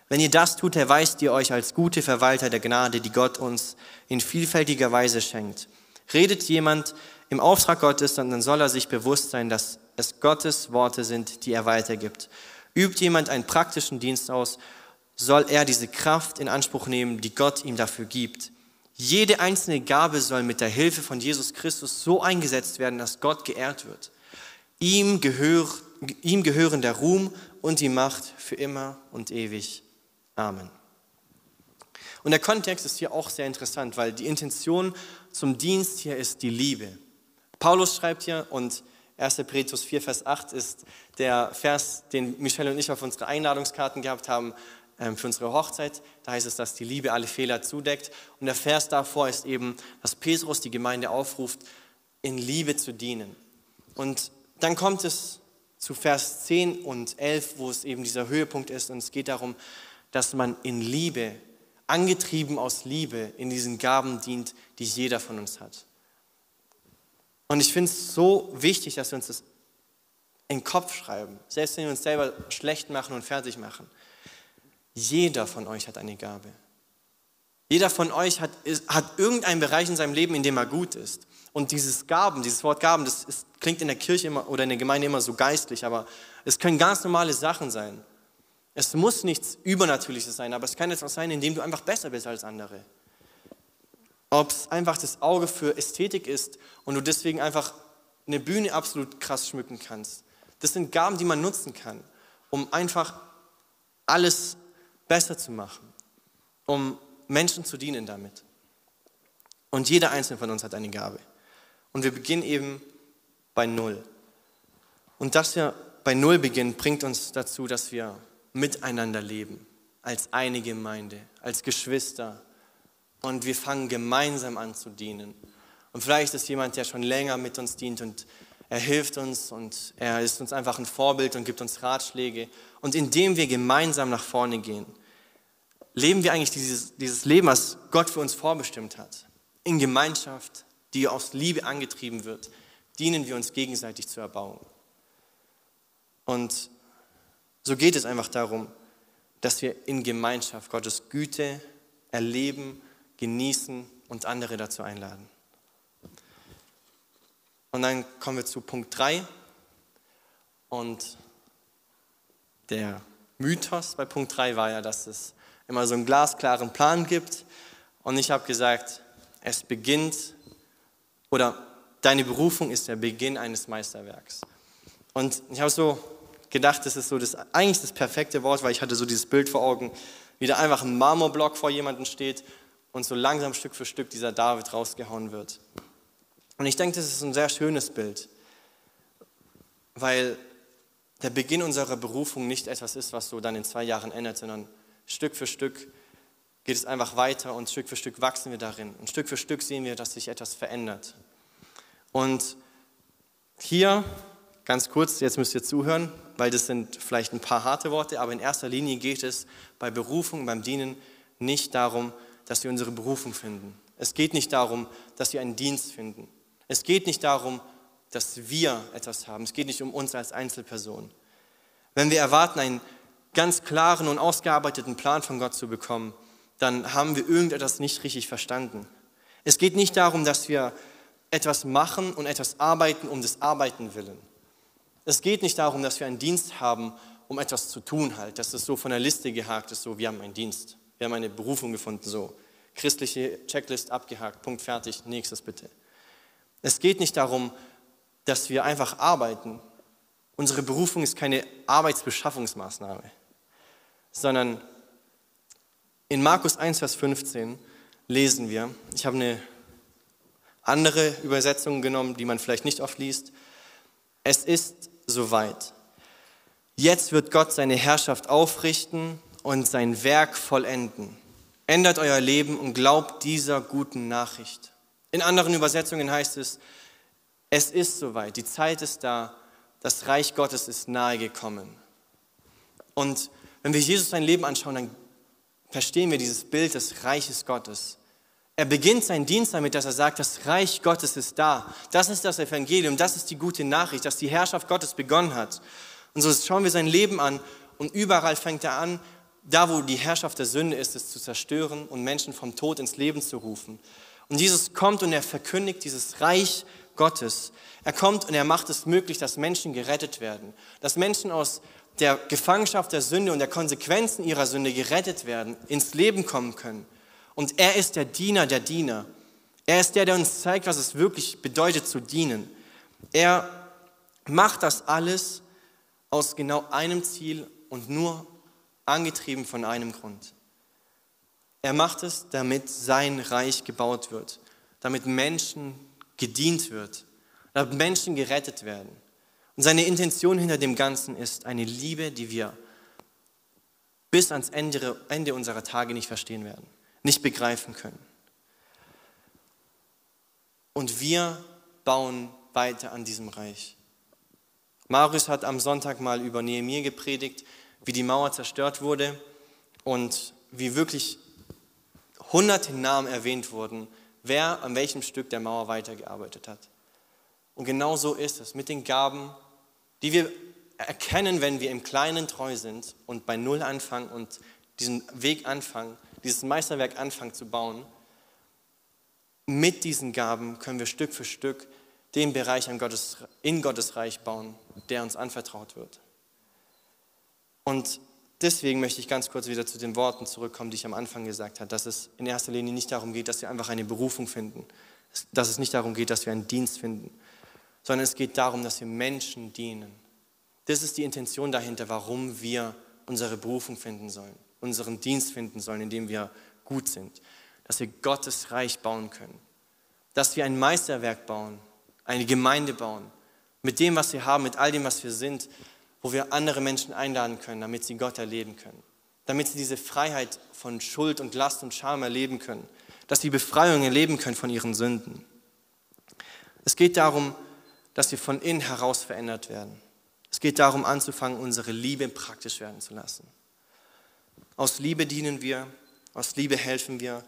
Wenn ihr das tut, erweist ihr euch als gute Verwalter der Gnade, die Gott uns in vielfältiger Weise schenkt. Redet jemand im Auftrag Gottes, dann soll er sich bewusst sein, dass es Gottes Worte sind, die er weitergibt. Übt jemand einen praktischen Dienst aus, soll er diese Kraft in Anspruch nehmen, die Gott ihm dafür gibt. Jede einzelne Gabe soll mit der Hilfe von Jesus Christus so eingesetzt werden, dass Gott geehrt wird. Ihm, gehör, ihm gehören der Ruhm und die Macht für immer und ewig. Amen. Und der Kontext ist hier auch sehr interessant, weil die Intention zum Dienst hier ist die Liebe. Paulus schreibt hier und 1. Petrus 4, Vers 8 ist der Vers, den Michelle und ich auf unsere Einladungskarten gehabt haben, für unsere Hochzeit. Da heißt es, dass die Liebe alle Fehler zudeckt. Und der Vers davor ist eben, dass Petrus die Gemeinde aufruft, in Liebe zu dienen. Und dann kommt es zu Vers 10 und 11, wo es eben dieser Höhepunkt ist. Und es geht darum, dass man in Liebe, angetrieben aus Liebe, in diesen Gaben dient, die jeder von uns hat. Und ich finde es so wichtig, dass wir uns das in den Kopf schreiben, selbst wenn wir uns selber schlecht machen und fertig machen. Jeder von euch hat eine Gabe. Jeder von euch hat, hat irgendeinen Bereich in seinem Leben, in dem er gut ist. Und dieses Gaben, dieses Wort Gaben, das ist, klingt in der Kirche immer, oder in der Gemeinde immer so geistlich, aber es können ganz normale Sachen sein. Es muss nichts Übernatürliches sein, aber es kann etwas sein, in dem du einfach besser bist als andere. Ob es einfach das Auge für Ästhetik ist und du deswegen einfach eine Bühne absolut krass schmücken kannst. Das sind Gaben, die man nutzen kann, um einfach alles besser zu machen, um Menschen zu dienen damit. Und jeder einzelne von uns hat eine Gabe. Und wir beginnen eben bei Null. Und dass wir bei Null beginnen, bringt uns dazu, dass wir miteinander leben, als eine Gemeinde, als Geschwister. Und wir fangen gemeinsam an zu dienen. Und vielleicht ist jemand, der schon länger mit uns dient und er hilft uns und er ist uns einfach ein Vorbild und gibt uns Ratschläge. Und indem wir gemeinsam nach vorne gehen, leben wir eigentlich dieses, dieses Leben, was Gott für uns vorbestimmt hat. In Gemeinschaft, die aus Liebe angetrieben wird, dienen wir uns gegenseitig zur Erbauung. Und so geht es einfach darum, dass wir in Gemeinschaft Gottes Güte erleben, genießen und andere dazu einladen. Und dann kommen wir zu Punkt 3. Und der Mythos bei Punkt 3 war ja, dass es immer so einen glasklaren Plan gibt. Und ich habe gesagt, es beginnt, oder deine Berufung ist der Beginn eines Meisterwerks. Und ich habe so gedacht, das ist so das, eigentlich das perfekte Wort, weil ich hatte so dieses Bild vor Augen, wie da einfach ein Marmorblock vor jemandem steht und so langsam Stück für Stück dieser David rausgehauen wird. Und ich denke, das ist ein sehr schönes Bild, weil der Beginn unserer Berufung nicht etwas ist, was so dann in zwei Jahren ändert, sondern Stück für Stück geht es einfach weiter und Stück für Stück wachsen wir darin. Und Stück für Stück sehen wir, dass sich etwas verändert. Und hier, ganz kurz, jetzt müsst ihr zuhören, weil das sind vielleicht ein paar harte Worte, aber in erster Linie geht es bei Berufung, beim Dienen nicht darum, dass wir unsere Berufung finden. Es geht nicht darum, dass wir einen Dienst finden. Es geht nicht darum, dass wir etwas haben. Es geht nicht um uns als Einzelperson. Wenn wir erwarten, einen ganz klaren und ausgearbeiteten Plan von Gott zu bekommen, dann haben wir irgendetwas nicht richtig verstanden. Es geht nicht darum, dass wir etwas machen und etwas arbeiten um des Arbeiten willen. Es geht nicht darum, dass wir einen Dienst haben, um etwas zu tun halt, dass es so von der Liste gehakt ist, so wir haben einen Dienst, wir haben eine Berufung gefunden, so christliche Checklist abgehakt, Punkt fertig, nächstes bitte. Es geht nicht darum, dass wir einfach arbeiten. Unsere Berufung ist keine Arbeitsbeschaffungsmaßnahme, sondern in Markus 1, Vers 15 lesen wir, ich habe eine andere Übersetzung genommen, die man vielleicht nicht oft liest, es ist soweit. Jetzt wird Gott seine Herrschaft aufrichten und sein Werk vollenden. Ändert euer Leben und glaubt dieser guten Nachricht. In anderen Übersetzungen heißt es, es ist soweit, die Zeit ist da, das Reich Gottes ist nahe gekommen. Und wenn wir Jesus sein Leben anschauen, dann verstehen wir dieses Bild des Reiches Gottes. Er beginnt seinen Dienst damit, dass er sagt, das Reich Gottes ist da. Das ist das Evangelium, das ist die gute Nachricht, dass die Herrschaft Gottes begonnen hat. Und so schauen wir sein Leben an und überall fängt er an, da wo die Herrschaft der Sünde ist, es zu zerstören und Menschen vom Tod ins Leben zu rufen. Und Jesus kommt und er verkündigt dieses Reich Gottes. Er kommt und er macht es möglich, dass Menschen gerettet werden, dass Menschen aus der Gefangenschaft der Sünde und der Konsequenzen ihrer Sünde gerettet werden, ins Leben kommen können. Und er ist der Diener der Diener. Er ist der, der uns zeigt, was es wirklich bedeutet zu dienen. Er macht das alles aus genau einem Ziel und nur angetrieben von einem Grund. Er macht es, damit sein Reich gebaut wird, damit Menschen gedient wird, damit Menschen gerettet werden. Und seine Intention hinter dem Ganzen ist eine Liebe, die wir bis ans Ende, Ende unserer Tage nicht verstehen werden, nicht begreifen können. Und wir bauen weiter an diesem Reich. Marius hat am Sonntag mal über Nehemiah gepredigt, wie die Mauer zerstört wurde und wie wirklich hunderte Namen erwähnt wurden, wer an welchem Stück der Mauer weitergearbeitet hat. Und genau so ist es mit den Gaben, die wir erkennen, wenn wir im Kleinen treu sind und bei Null anfangen und diesen Weg anfangen, dieses Meisterwerk anfangen zu bauen. Mit diesen Gaben können wir Stück für Stück den Bereich in Gottes Reich bauen, der uns anvertraut wird. Und deswegen möchte ich ganz kurz wieder zu den Worten zurückkommen, die ich am Anfang gesagt habe, dass es in erster Linie nicht darum geht, dass wir einfach eine Berufung finden, dass es nicht darum geht, dass wir einen Dienst finden, sondern es geht darum, dass wir Menschen dienen. Das ist die Intention dahinter, warum wir unsere Berufung finden sollen, unseren Dienst finden sollen, in dem wir gut sind, dass wir Gottes Reich bauen können, dass wir ein Meisterwerk bauen, eine Gemeinde bauen, mit dem, was wir haben, mit all dem, was wir sind, wo wir andere Menschen einladen können, damit sie Gott erleben können, damit sie diese Freiheit von Schuld und Last und Scham erleben können, dass sie Befreiung erleben können von ihren Sünden. Es geht darum, dass wir von innen heraus verändert werden. Es geht darum, anzufangen, unsere Liebe praktisch werden zu lassen. Aus Liebe dienen wir, aus Liebe helfen wir,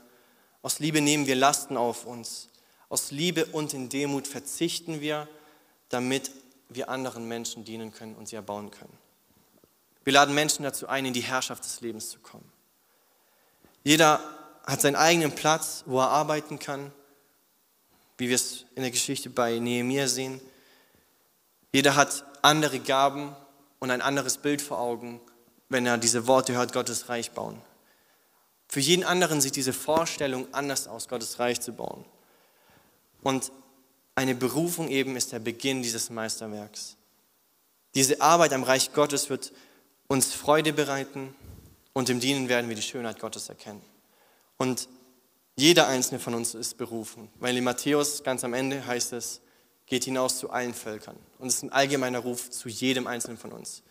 aus Liebe nehmen wir Lasten auf uns, aus Liebe und in Demut verzichten wir, damit wir anderen Menschen dienen können und sie erbauen können. Wir laden Menschen dazu ein, in die Herrschaft des Lebens zu kommen. Jeder hat seinen eigenen Platz, wo er arbeiten kann, wie wir es in der Geschichte bei Nehemiah sehen. Jeder hat andere Gaben und ein anderes Bild vor Augen, wenn er diese Worte hört, Gottes Reich bauen. Für jeden anderen sieht diese Vorstellung anders aus, Gottes Reich zu bauen. Und eine Berufung eben ist der Beginn dieses Meisterwerks. Diese Arbeit am Reich Gottes wird uns Freude bereiten und im Dienen werden wir die Schönheit Gottes erkennen. Und jeder einzelne von uns ist berufen, weil in Matthäus ganz am Ende heißt es, geht hinaus zu allen Völkern. Und es ist ein allgemeiner Ruf zu jedem einzelnen von uns.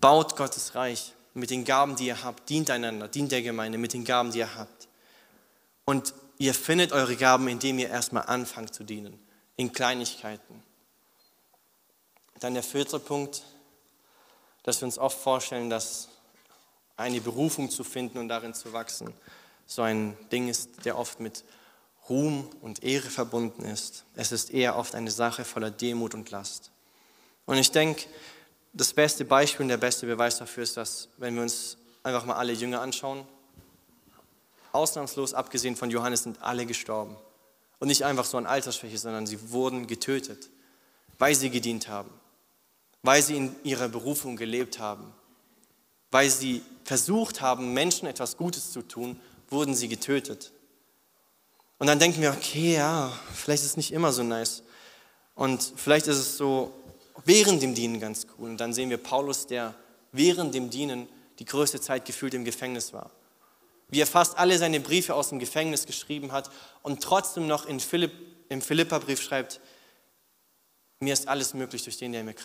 Baut Gottes Reich mit den Gaben, die ihr habt, dient einander, dient der Gemeinde mit den Gaben, die ihr habt. Und ihr findet eure Gaben, indem ihr erstmal anfangt zu dienen, in Kleinigkeiten. Dann der vierte Punkt, dass wir uns oft vorstellen, dass eine Berufung zu finden und darin zu wachsen, so ein Ding ist, der oft mit Ruhm und Ehre verbunden ist. Es ist eher oft eine Sache voller Demut und Last. Und ich denke, das beste Beispiel und der beste Beweis dafür ist, dass, wenn wir uns einfach mal alle Jünger anschauen, ausnahmslos abgesehen von Johannes sind alle gestorben. Und nicht einfach so an Altersschwäche, sondern sie wurden getötet, weil sie gedient haben, weil sie in ihrer Berufung gelebt haben, weil sie versucht haben, Menschen etwas Gutes zu tun, wurden sie getötet. Und dann denken wir, okay, ja, vielleicht ist es nicht immer so nice. Und vielleicht ist es so während dem Dienen ganz cool. Und dann sehen wir Paulus, der während dem Dienen die größte Zeit gefühlt im Gefängnis war. Wie er fast alle seine Briefe aus dem Gefängnis geschrieben hat und trotzdem noch in Philipp, im Philipperbrief schreibt, mir ist alles möglich durch den, der mich,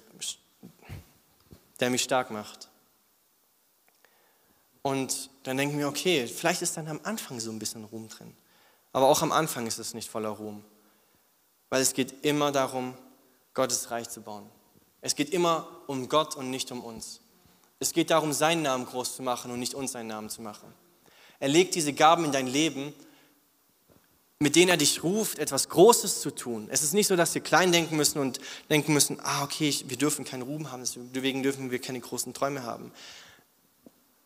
der mich stark macht. Und dann denken wir, okay, vielleicht ist dann am Anfang so ein bisschen Ruhm drin. Aber auch am Anfang ist es nicht voller Ruhm. Weil es geht immer darum, Gottes Reich zu bauen. Es geht immer um Gott und nicht um uns. Es geht darum, seinen Namen groß zu machen und nicht uns seinen Namen zu machen. Er legt diese Gaben in dein Leben, mit denen er dich ruft, etwas Großes zu tun. Es ist nicht so, dass wir klein denken müssen und denken müssen, ah, okay, wir dürfen keinen Ruhm haben, deswegen dürfen wir keine großen Träume haben.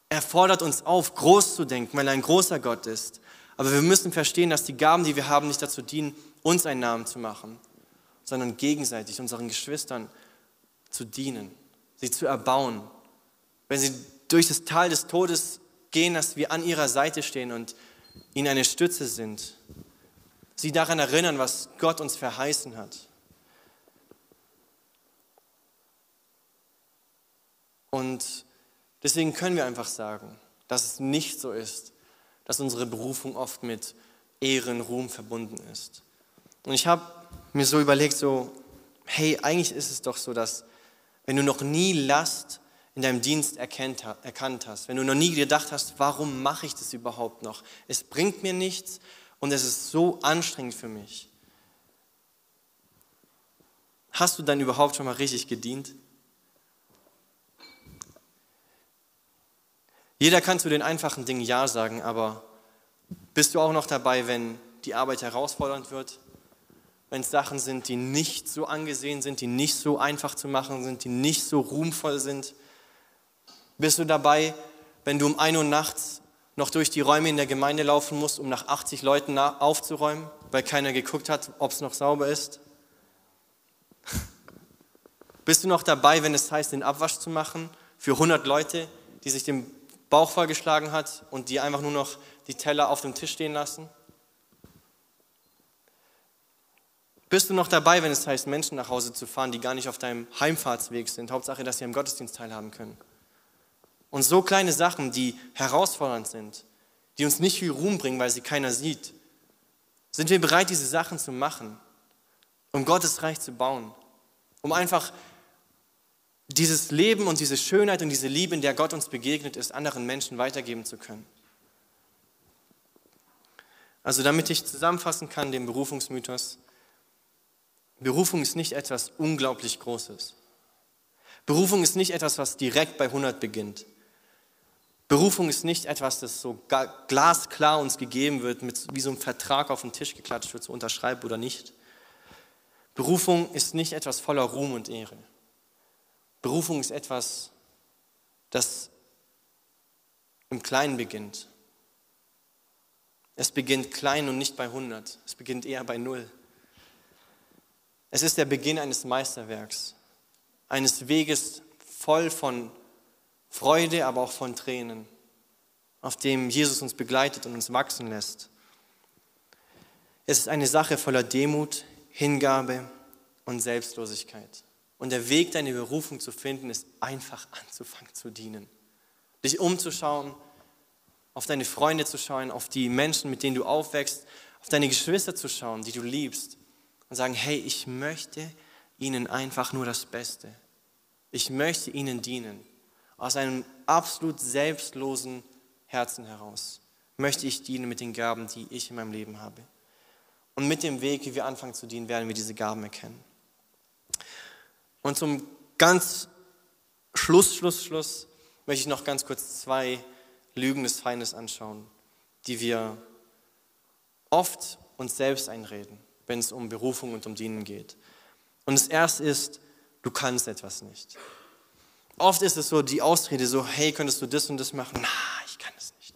Er fordert uns auf, groß zu denken, weil er ein großer Gott ist. Aber wir müssen verstehen, dass die Gaben, die wir haben, nicht dazu dienen, uns einen Namen zu machen, sondern gegenseitig unseren Geschwistern zu dienen, sie zu erbauen. Wenn sie durch das Tal des Todes gehen, dass wir an ihrer Seite stehen und ihnen eine Stütze sind. Sie daran erinnern, was Gott uns verheißen hat. Und deswegen können wir einfach sagen, dass es nicht so ist, dass unsere Berufung oft mit Ehren, Ruhm verbunden ist. Und ich habe mir so überlegt, so, hey, eigentlich ist es doch so, dass wenn du noch nie Last in deinem Dienst erkannt hast, wenn du noch nie gedacht hast, warum mache ich das überhaupt noch? Es bringt mir nichts und es ist so anstrengend für mich. Hast du dann überhaupt schon mal richtig gedient? Jeder kann zu den einfachen Dingen Ja sagen, aber bist du auch noch dabei, wenn die Arbeit herausfordernd wird? Wenn es Sachen sind, die nicht so angesehen sind, die nicht so einfach zu machen sind, die nicht so ruhmvoll sind? Bist du dabei, wenn du um 1 Uhr nachts noch durch die Räume in der Gemeinde laufen musst, um nach 80 Leuten aufzuräumen, weil keiner geguckt hat, ob es noch sauber ist? Bist du noch dabei, wenn es heißt, den Abwasch zu machen für 100 Leute, die sich den Bauch vollgeschlagen hat und die einfach nur noch die Teller auf dem Tisch stehen lassen? Bist du noch dabei, wenn es heißt, Menschen nach Hause zu fahren, die gar nicht auf deinem Heimfahrtsweg sind? Hauptsache, dass sie am Gottesdienst teilhaben können. Und so kleine Sachen, die herausfordernd sind, die uns nicht viel Ruhm bringen, weil sie keiner sieht, sind wir bereit, diese Sachen zu machen, um Gottes Reich zu bauen, um einfach dieses Leben und diese Schönheit und diese Liebe, in der Gott uns begegnet ist, anderen Menschen weitergeben zu können. Also damit ich zusammenfassen kann, den Berufungsmythos, Berufung ist nicht etwas unglaublich Großes. Berufung ist nicht etwas, was direkt bei 100 beginnt. Berufung ist nicht etwas, das so glasklar uns gegeben wird, mit, wie so ein Vertrag auf den Tisch geklatscht wird, so unterschreibt oder nicht. Berufung ist nicht etwas voller Ruhm und Ehre. Berufung ist etwas, das im Kleinen beginnt. Es beginnt klein und nicht bei 100. Es beginnt eher bei Null. Es ist der Beginn eines Meisterwerks, eines Weges voll von Freude, aber auch von Tränen, auf dem Jesus uns begleitet und uns wachsen lässt. Es ist eine Sache voller Demut, Hingabe und Selbstlosigkeit. Und der Weg, deine Berufung zu finden, ist einfach anzufangen zu dienen. Dich umzuschauen, auf deine Freunde zu schauen, auf die Menschen, mit denen du aufwächst, auf deine Geschwister zu schauen, die du liebst und sagen, hey, ich möchte ihnen einfach nur das Beste. Ich möchte ihnen dienen. Aus einem absolut selbstlosen Herzen heraus möchte ich dienen mit den Gaben, die ich in meinem Leben habe. Und mit dem Weg, wie wir anfangen zu dienen, werden wir diese Gaben erkennen. Und zum ganz Schluss, Schluss, Schluss möchte ich noch ganz kurz zwei Lügen des Feindes anschauen, die wir oft uns selbst einreden, wenn es um Berufung und um Dienen geht. Und das erste ist, du kannst etwas nicht. Oft ist es so die Ausrede so, hey, könntest du das und das machen? Na, ich kann es nicht.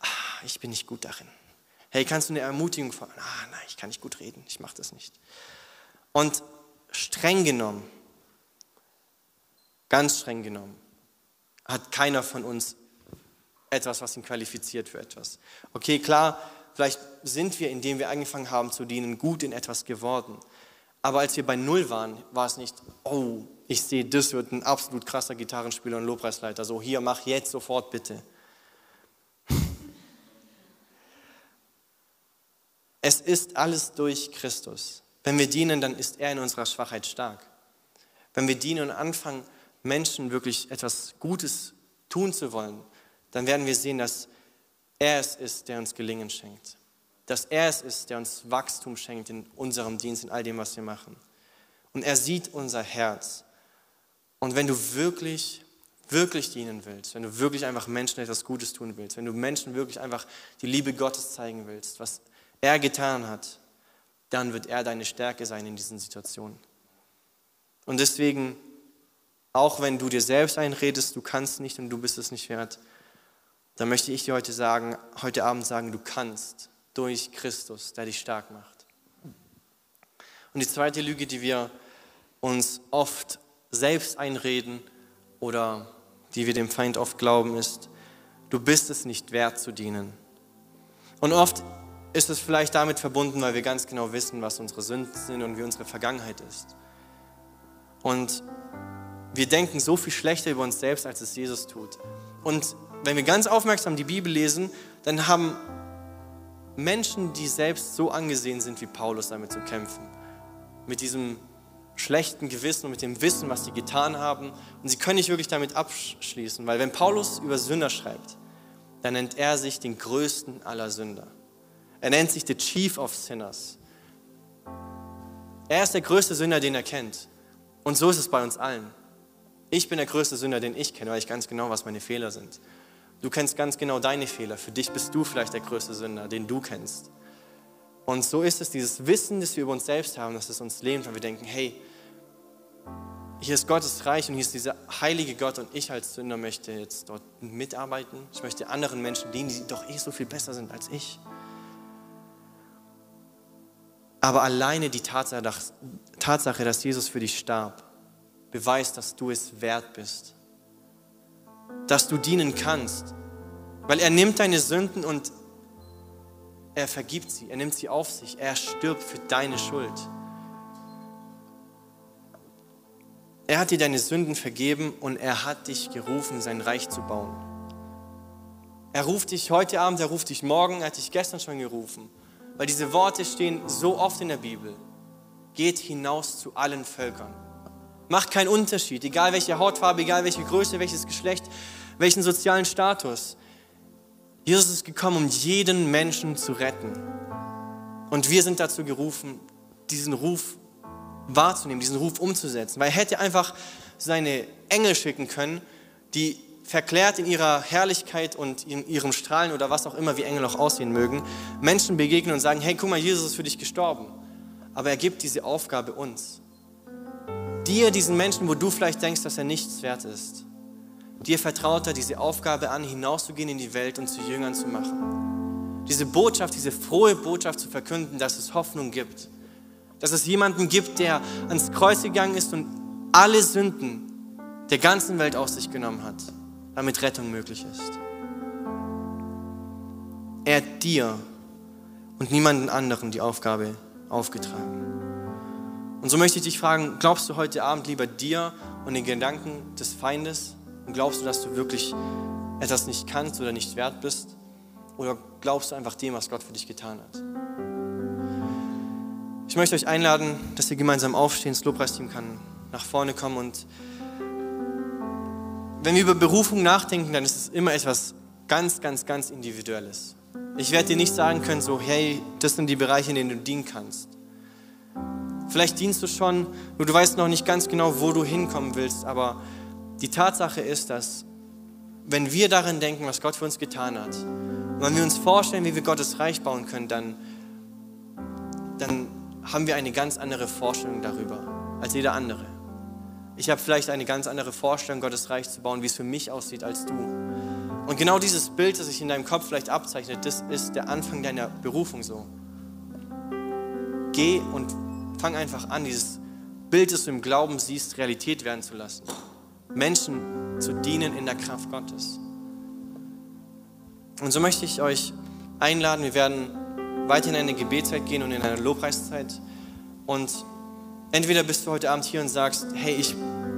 Ah, ich bin nicht gut darin. Hey, kannst du eine Ermutigung fordern? Ah, nein, ich kann nicht gut reden, ich mache das nicht. Und streng genommen, ganz streng genommen, hat keiner von uns etwas, was ihn qualifiziert für etwas. Okay, klar, vielleicht sind wir, indem wir angefangen haben zu dienen, gut in etwas geworden. Aber als wir bei Null waren, war es nicht, oh, ich sehe, das wird ein absolut krasser Gitarrenspieler und Lobpreisleiter. So, hier, mach jetzt sofort bitte. Es ist alles durch Christus. Wenn wir dienen, dann ist er in unserer Schwachheit stark. Wenn wir dienen und anfangen, Menschen wirklich etwas Gutes tun zu wollen, dann werden wir sehen, dass er es ist, der uns Gelingen schenkt. Dass er es ist, der uns Wachstum schenkt in unserem Dienst, in all dem, was wir machen. Und er sieht unser Herz. Und wenn du wirklich, wirklich dienen willst, wenn du wirklich einfach Menschen etwas Gutes tun willst, wenn du Menschen wirklich einfach die Liebe Gottes zeigen willst, was er getan hat, dann wird er deine Stärke sein in diesen Situationen. Und deswegen, auch wenn du dir selbst einredest, du kannst nicht und du bist es nicht wert, dann möchte ich dir heute sagen, heute Abend sagen, du kannst durch Christus, der dich stark macht. Und die zweite Lüge, die wir uns oft selbst einreden oder die wir dem Feind oft glauben, ist, du bist es nicht wert zu dienen. Und oft ist es vielleicht damit verbunden, weil wir ganz genau wissen, was unsere Sünden sind und wie unsere Vergangenheit ist. Und wir denken so viel schlechter über uns selbst, als es Jesus tut. Und wenn wir ganz aufmerksam die Bibel lesen, dann haben Menschen, die selbst so angesehen sind wie Paulus, damit zu kämpfen. Mit diesem schlechten Gewissen und mit dem Wissen, was sie getan haben. Und sie können nicht wirklich damit abschließen, weil wenn Paulus über Sünder schreibt, dann nennt er sich den größten aller Sünder. Er nennt sich the Chief of Sinners. Er ist der größte Sünder, den er kennt. Und so ist es bei uns allen. Ich bin der größte Sünder, den ich kenne, weil ich ganz genau, was meine Fehler sind. Du kennst ganz genau deine Fehler. Für dich bist du vielleicht der größte Sünder, den du kennst. Und so ist es, dieses Wissen, das wir über uns selbst haben, dass es uns lebt, weil wir denken, hey, hier ist Gottes Reich und hier ist dieser heilige Gott und ich als Sünder möchte jetzt dort mitarbeiten. Ich möchte anderen Menschen dienen, die doch eh so viel besser sind als ich. Aber alleine die Tatsache, dass Jesus für dich starb, beweist, dass du es wert bist dass du dienen kannst. Weil er nimmt deine Sünden und er vergibt sie, er nimmt sie auf sich, er stirbt für deine Schuld. Er hat dir deine Sünden vergeben und er hat dich gerufen, sein Reich zu bauen. Er ruft dich heute Abend, er ruft dich morgen, er hat dich gestern schon gerufen. Weil diese Worte stehen so oft in der Bibel. Geht hinaus zu allen Völkern. Macht keinen Unterschied, egal welche Hautfarbe, egal welche Größe, welches Geschlecht, welchen sozialen Status. Jesus ist gekommen, um jeden Menschen zu retten. Und wir sind dazu gerufen, diesen Ruf wahrzunehmen, diesen Ruf umzusetzen. Weil er hätte einfach seine Engel schicken können, die verklärt in ihrer Herrlichkeit und in ihrem Strahlen oder was auch immer, wie Engel auch aussehen mögen, Menschen begegnen und sagen, hey, guck mal, Jesus ist für dich gestorben. Aber er gibt diese Aufgabe uns. Dir, diesen Menschen, wo du vielleicht denkst, dass er nichts wert ist, dir vertraut er diese Aufgabe an, hinauszugehen in die Welt und zu Jüngern zu machen. Diese Botschaft, diese frohe Botschaft zu verkünden, dass es Hoffnung gibt. Dass es jemanden gibt, der ans Kreuz gegangen ist und alle Sünden der ganzen Welt auf sich genommen hat damit Rettung möglich ist. Er hat dir und niemanden anderen die Aufgabe aufgetragen. Und so möchte ich dich fragen, glaubst du heute Abend lieber dir und den Gedanken des Feindes? Und glaubst du, dass du wirklich etwas nicht kannst oder nicht wert bist? Oder glaubst du einfach dem, was Gott für dich getan hat? Ich möchte euch einladen, dass ihr gemeinsam aufstehen, das Lobpreisteam kann nach vorne kommen und wenn wir über Berufung nachdenken, dann ist es immer etwas ganz, ganz, ganz Individuelles. Ich werde dir nicht sagen können, so, hey, das sind die Bereiche, in denen du dienen kannst. Vielleicht dienst du schon, nur du weißt noch nicht ganz genau, wo du hinkommen willst, aber die Tatsache ist, dass wenn wir daran denken, was Gott für uns getan hat, und wenn wir uns vorstellen, wie wir Gottes Reich bauen können, dann, dann haben wir eine ganz andere Vorstellung darüber als jeder andere. Ich habe vielleicht eine ganz andere Vorstellung, Gottes Reich zu bauen, wie es für mich aussieht als du. Und genau dieses Bild, das sich in deinem Kopf vielleicht abzeichnet, das ist der Anfang deiner Berufung so. Geh und fang einfach an, dieses Bild, das du im Glauben siehst, Realität werden zu lassen. Menschen zu dienen in der Kraft Gottes. Und so möchte ich euch einladen, wir werden weiter in eine Gebetszeit gehen und in eine Lobpreiszeit. Und Entweder bist du heute Abend hier und sagst, hey, ich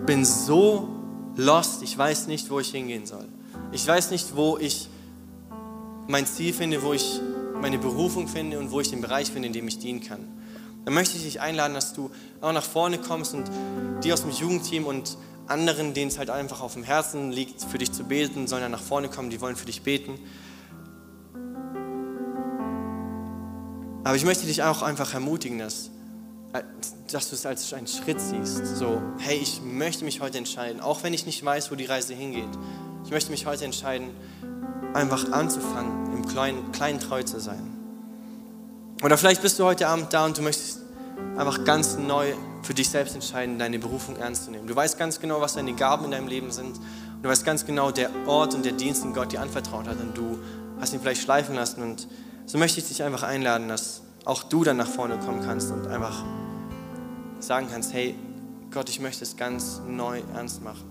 bin so lost, ich weiß nicht, wo ich hingehen soll. Ich weiß nicht, wo ich mein Ziel finde, wo ich meine Berufung finde und wo ich den Bereich finde, in dem ich dienen kann. Dann möchte ich dich einladen, dass du auch nach vorne kommst und die aus dem Jugendteam und anderen, denen es halt einfach auf dem Herzen liegt, für dich zu beten, sollen dann nach vorne kommen, die wollen für dich beten. Aber ich möchte dich auch einfach ermutigen, dass dass du es als einen Schritt siehst. So, hey, ich möchte mich heute entscheiden, auch wenn ich nicht weiß, wo die Reise hingeht. Ich möchte mich heute entscheiden, einfach anzufangen, im Kleinen, Kleinen treu zu sein. Oder vielleicht bist du heute Abend da und du möchtest einfach ganz neu für dich selbst entscheiden, deine Berufung ernst zu nehmen. Du weißt ganz genau, was deine Gaben in deinem Leben sind. Du weißt ganz genau der Ort und der Dienst, den Gott dir anvertraut hat. Und du hast ihn vielleicht schleifen lassen. Und so möchte ich dich einfach einladen, dass auch du dann nach vorne kommen kannst und einfach sagen kannst, hey Gott, ich möchte es ganz neu ernst machen.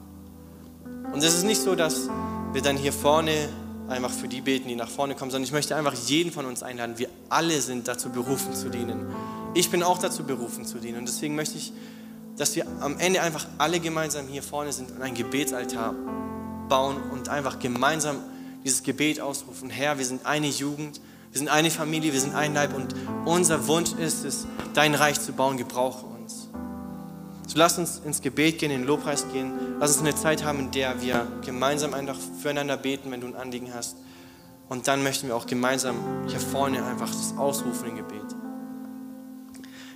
Und es ist nicht so, dass wir dann hier vorne einfach für die beten, die nach vorne kommen, sondern ich möchte einfach jeden von uns einladen. Wir alle sind dazu berufen zu dienen. Ich bin auch dazu berufen zu dienen. Und deswegen möchte ich, dass wir am Ende einfach alle gemeinsam hier vorne sind und einen Gebetsaltar bauen und einfach gemeinsam dieses Gebet ausrufen. Herr, wir sind eine Jugend, wir sind eine Familie, wir sind ein Leib und unser Wunsch ist es, dein Reich zu bauen. Gebrauche so lass uns ins Gebet gehen, in den Lobpreis gehen. Lass uns eine Zeit haben, in der wir gemeinsam einfach füreinander beten, wenn du ein Anliegen hast. Und dann möchten wir auch gemeinsam hier vorne einfach das ausrufen im Gebet.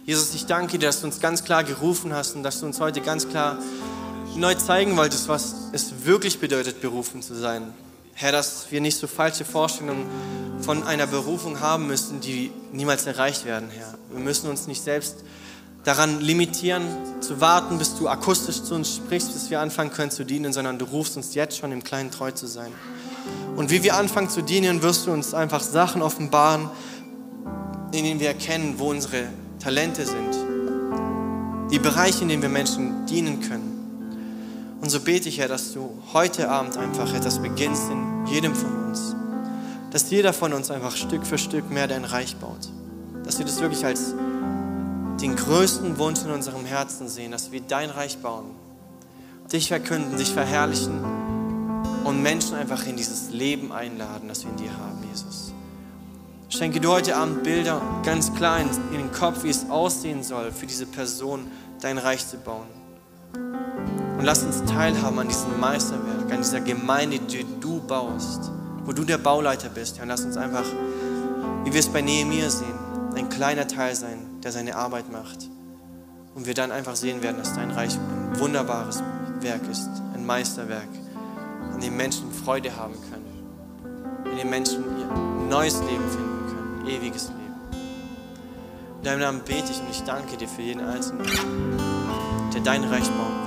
Jesus, ich danke dir, dass du uns ganz klar gerufen hast und dass du uns heute ganz klar neu zeigen wolltest, was es wirklich bedeutet, berufen zu sein. Herr, dass wir nicht so falsche Vorstellungen von einer Berufung haben müssen, die niemals erreicht werden, Herr. Wir müssen uns nicht selbst daran limitieren, zu warten, bis du akustisch zu uns sprichst, bis wir anfangen können zu dienen, sondern du rufst uns jetzt schon im Kleinen treu zu sein. Und wie wir anfangen zu dienen, wirst du uns einfach Sachen offenbaren, in denen wir erkennen, wo unsere Talente sind. Die Bereiche, in denen wir Menschen dienen können. Und so bete ich, Herr, dass du heute Abend einfach etwas beginnst in jedem von uns. Dass jeder von uns einfach Stück für Stück mehr dein Reich baut. Dass wir das wirklich als den größten Wunsch in unserem Herzen sehen, dass wir dein Reich bauen, dich verkünden, dich verherrlichen und Menschen einfach in dieses Leben einladen, das wir in dir haben, Jesus. Schenke du heute Abend Bilder ganz klar in den Kopf, wie es aussehen soll, für diese Person dein Reich zu bauen. Und lass uns teilhaben an diesem Meisterwerk, an dieser Gemeinde, die du baust, wo du der Bauleiter bist. Und lass uns einfach, wie wir es bei Nehemiah sehen, ein kleiner Teil sein, der seine Arbeit macht. Und wir dann einfach sehen werden, dass dein Reich ein wunderbares Werk ist, ein Meisterwerk, in dem Menschen Freude haben können, in dem Menschen ihr neues Leben finden ewiges Leben. In deinem Namen bete ich und ich danke dir für jeden Einzelnen, der dein Reich bauen will.